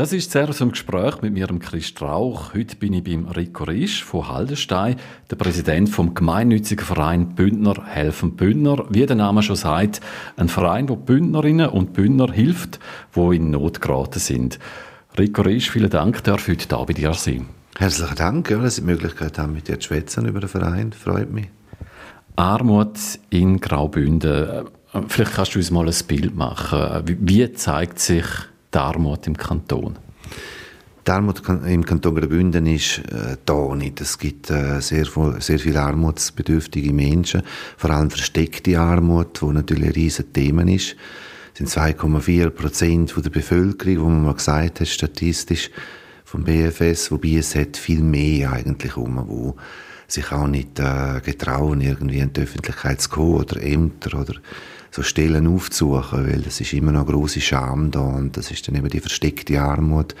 Das ist sehr zum Gespräch mit mir, Chris Strauch. Heute bin ich beim Rico Risch von Haldenstein, der Präsident vom gemeinnützigen Verein Bündner helfen Bündner. Wie der Name schon sagt, ein Verein, wo Bündnerinnen und Bündner hilft, wo in Not geraten sind. Rico Risch, vielen Dank, darf heute da bei dir sein. Herzlichen Dank, ja, dass ich die Möglichkeit habe, mit dir zu schwätzen über den Verein. Freut mich. Armut in Graubünden. Vielleicht kannst du uns mal ein Bild machen. Wie zeigt sich die Armut im Kanton? Die Armut im Kanton Graubünden ist äh, da nicht. Es gibt äh, sehr, sehr viele armutsbedürftige Menschen, vor allem versteckte Armut, wo natürlich ein riesiges Thema ist. Es sind 2,4 Prozent der Bevölkerung, wo man mal gesagt hat, statistisch vom BFS, wobei es hat viel mehr eigentlich um, wo sich auch nicht äh, getrauen, irgendwie in die Öffentlichkeit zu kommen oder Ämter oder so Stellen aufzusuchen, weil es ist immer noch grosse Scham da und das ist dann eben die versteckte Armut,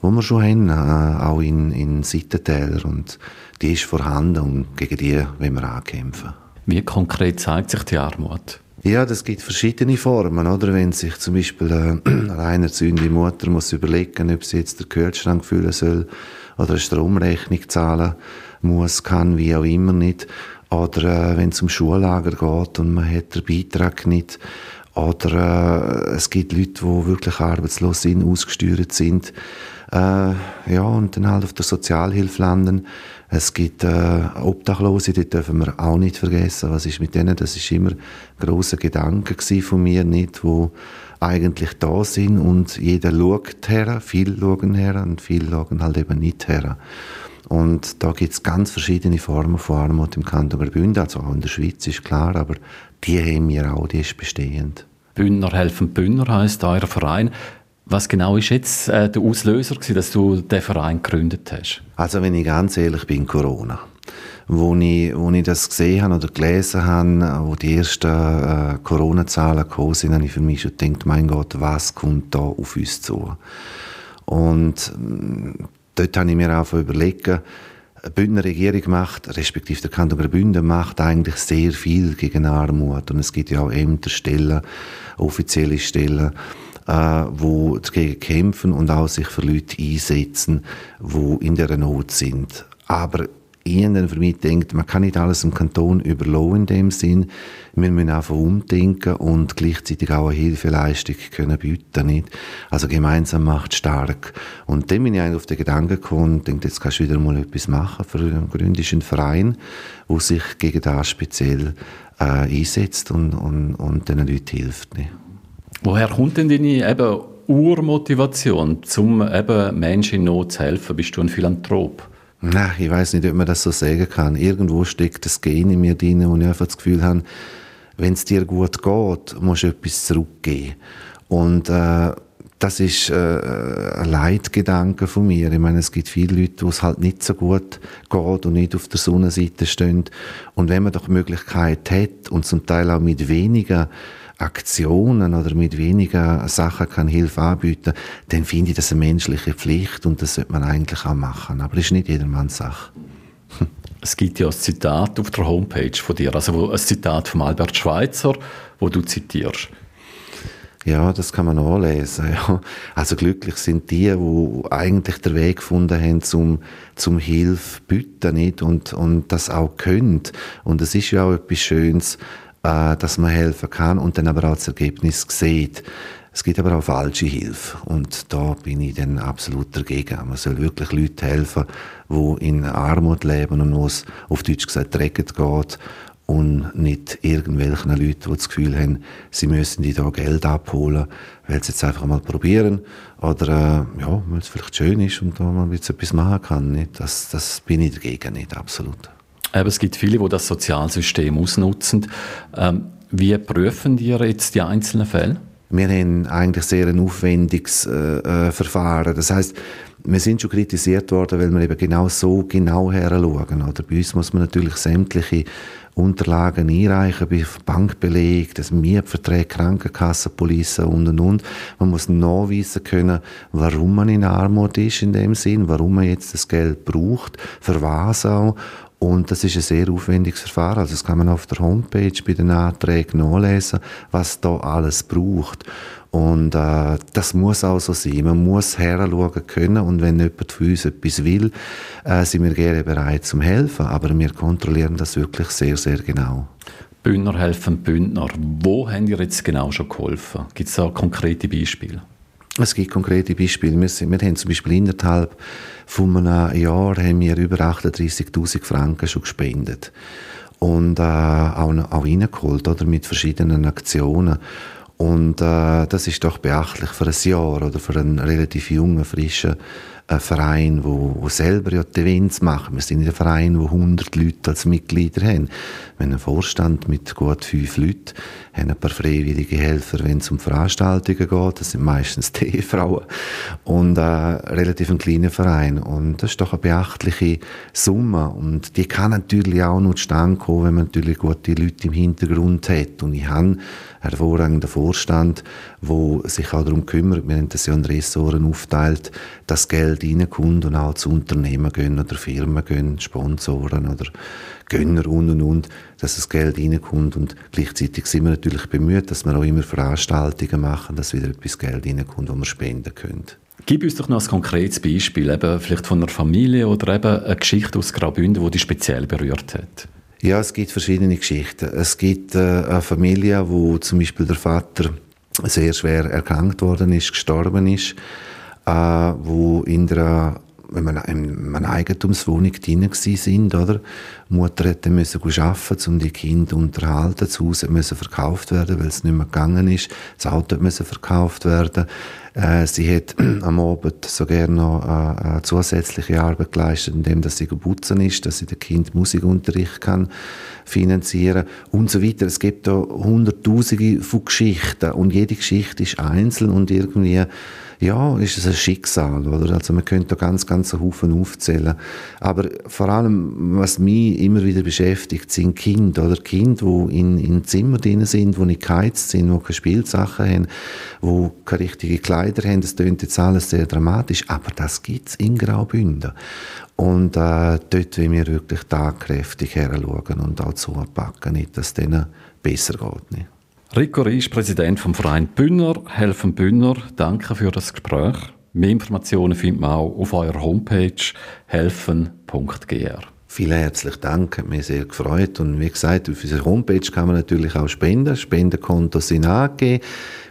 wo wir schon haben, äh, auch in, in Seitentäler und die ist vorhanden und gegen die wollen wir ankämpfen. Wie konkret zeigt sich die Armut? Ja, das gibt verschiedene Formen, oder? Wenn sich zum Beispiel äh, eine alleinerziehende Mutter muss überlegen, ob sie jetzt den Kühlschrank füllen soll oder eine Stromrechnung zahlen muss, kann, wie auch immer nicht. Oder äh, wenn es um Schullager geht und man hat den Beitrag nicht. Oder äh, es gibt Leute, die wirklich arbeitslos sind, ausgesteuert sind. Äh, ja, und dann halt auf der Sozialhilfe landen. Es gibt äh, Obdachlose, die dürfen wir auch nicht vergessen. Was ist mit denen? Das ist immer ein grosser Gedanke von mir, nicht, wo eigentlich da sind und jeder schaut her, viele schauen her und viele schauen halt eben nicht her. Und da gibt es ganz verschiedene Formen von Armut im Kanton Graubünden, also auch in der Schweiz ist klar, aber die haben wir auch, die ist bestehend. Bündner helfen Bündner heisst euer Verein. Was genau ist jetzt äh, der Auslöser gewesen, dass du den Verein gegründet hast? Also wenn ich ganz ehrlich bin, Corona. Wo ich, wo ich das gesehen habe oder gelesen habe, wo die ersten äh, Corona-Zahlen gekommen sind, habe ich für mich schon gedacht, mein Gott, was kommt da auf uns zu? Und dort habe ich mir auch überlegt, die Bündner Regierung macht, respektive der Kanton Graubünden macht eigentlich sehr viel gegen Armut. Und es gibt ja auch Ämterstellen, offizielle Stellen, äh, wo dagegen kämpfen und auch sich für Leute einsetzen, die in der Not sind. Aber ich dann für mich denkt, man kann nicht alles im Kanton überlassen in dem Sinn. Wir müssen einfach umdenken und gleichzeitig auch eine Hilfeleistung können bieten, nicht? Also gemeinsam macht stark. Und dann bin ich eigentlich auf den Gedanken gekommen und denke, jetzt kannst du wieder mal etwas machen für einen gründischen Verein, der sich gegen das speziell äh, einsetzt und, und, und den Leuten hilft. Nicht? Woher kommt denn deine eben Urmotivation, um eben Menschen in Not zu helfen? Bist du ein Philanthrop? Nein, ich weiß nicht, ob man das so sagen kann. Irgendwo steckt das Gen in mir drin, wo ich einfach das Gefühl habe, wenn es dir gut geht, musst du etwas zurückgeben. Und äh, das ist äh, ein Leitgedanke von mir. Ich meine, es gibt viele Leute, wo es halt nicht so gut geht und nicht auf der Sonnenseite stehen. Und wenn man doch Möglichkeit hat und zum Teil auch mit weniger Aktionen oder mit weniger Sachen kann Hilfe anbieten, dann finde ich das eine menschliche Pflicht und das sollte man eigentlich auch machen. Aber das ist nicht jedermanns Sache. Es gibt ja ein Zitat auf der Homepage von dir, also ein Zitat von Albert Schweitzer, wo du zitierst. Ja, das kann man nachlesen. Ja. Also glücklich sind die, die eigentlich den Weg gefunden haben, zum, zum Hilfe bieten, nicht? Und, und das auch können. Und es ist ja auch etwas Schönes, äh, dass man helfen kann und dann aber auch das Ergebnis sieht. Es gibt aber auch falsche Hilfe und da bin ich dann absolut dagegen. Man soll wirklich Leute helfen, die in Armut leben und wo es auf Deutsch gesagt dreckig geht und nicht irgendwelchen Leuten, die das Gefühl haben, sie müssen die da Geld abholen, weil sie jetzt einfach mal probieren oder äh, ja, weil es vielleicht schön ist und da man jetzt etwas machen kann. Nicht? Das, das bin ich dagegen nicht, absolut. Aber es gibt viele, die das Sozialsystem ausnutzen. Ähm, wie prüfen die jetzt die einzelnen Fälle? Wir haben eigentlich sehr ein aufwendiges äh, äh, Verfahren. Das heißt, wir sind schon kritisiert worden, weil wir eben genau so genau her schauen. Oder bei uns muss man natürlich sämtliche Unterlagen einreichen, bei Bankbeleg, das Mietverträge, Krankenkasse, Polizei und und und. Man muss nachweisen können, warum man in Armut ist in dem Sinn, warum man jetzt das Geld braucht, für was auch Und das ist ein sehr aufwendiges Verfahren. Also das kann man auf der Homepage bei den Anträgen nachlesen, was da alles braucht. Und äh, das muss auch so sein. Man muss heranschauen können und wenn jemand von uns etwas will, äh, sind wir gerne bereit zum helfen. Aber wir kontrollieren das wirklich sehr, sehr genau. Bündner helfen Bündner. Wo haben ihr jetzt genau schon geholfen? Gibt es da konkrete Beispiele? Es gibt konkrete Beispiele. Wir, sind, wir haben zum Beispiel innerhalb von einem Jahr haben wir über 38.000 Franken schon gespendet und äh, auch, auch reingeholt oder, mit verschiedenen Aktionen. Und äh, das ist doch beachtlich für ein Jahr oder für einen relativ jungen, frischen äh, Verein, wo, wo selber ja die Events machen. Wir sind in einem Verein, wo 100 Leute als Mitglieder haben. Wir haben einen Vorstand mit gut fünf Leuten, haben ein paar freiwillige Helfer, wenn es um Veranstaltungen geht. Das sind meistens die Ehefrauen. Und äh, relativ ein kleiner Verein. Und das ist doch eine beachtliche Summe. Und die kann natürlich auch nur zustande kommen, wenn man natürlich gute Leute im Hintergrund hat. Und ich habe hervorragenden Vorstand, wo sich auch darum kümmert, wir haben das ja in Ressoren aufteilt, dass Geld reinkommt und auch zu Unternehmen gehen oder Firmen gehen, Sponsoren oder Gönner und und und, dass das Geld reinkommt und gleichzeitig sind wir natürlich bemüht, dass wir auch immer Veranstaltungen machen, dass wieder etwas Geld reinkommt, das wir spenden können. Gib uns doch noch ein konkretes Beispiel, eben vielleicht von einer Familie oder eben eine Geschichte aus Graubünden, die dich speziell berührt hat. Ja, es gibt verschiedene Geschichten. Es gibt äh, eine Familie, wo zum Beispiel der Vater sehr schwer erkrankt worden ist, gestorben ist, äh, wo in der wenn wir in einer Eigentumswohnung drin sind, oder? Die Mutter hätte müssen arbeiten, um die Kinder zu unterhalten. Das Haus musste verkauft werden, weil es nicht mehr gegangen ist. Das Auto musste verkauft werden. Äh, sie hat am Abend so gerne noch äh, eine zusätzliche Arbeit geleistet, indem dass sie putzen ist, dass sie den Kind Musikunterricht kann finanzieren und so weiter. Es gibt da hunderttausende von Geschichten und jede Geschichte ist einzeln und irgendwie ja, ist es ein Schicksal, oder? Also man könnte da ganz, ganz einen Haufen aufzählen. Aber vor allem, was mich immer wieder beschäftigt, sind Kinder, oder? Kinder, die in, in Zimmer drin sind, die nicht geheizt sind, die keine Spielsachen haben, die keine richtigen Kleider haben. Das klingt jetzt alles sehr dramatisch, aber das gibt es in Graubünden. Und äh, dort wollen wir wirklich tagkräftig heranschauen und auch zupacken, nicht, dass es denen besser geht. Nicht? Rico Riesch, Präsident vom Verein Bünner, helfen Bünner. Danke für das Gespräch. Mehr Informationen findet man auch auf eurer Homepage helfen.gr. Vielen herzlichen Dank, hat mich sehr gefreut. Und wie gesagt, auf unserer Homepage kann man natürlich auch spenden. Spendenkontos sind angegeben.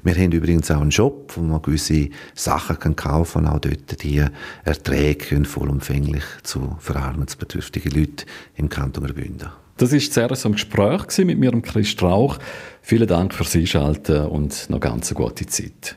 Wir haben übrigens auch einen Shop, wo man gewisse Sachen kaufen kann. Auch dort die Erträge vollumfänglich zu verarmungsbedürftigen Leuten im Kanton Graubünden. Das war zuerst ein Gespräch mit mir, Chris Strauch. Vielen Dank fürs Einschalten und noch ganz eine gute Zeit.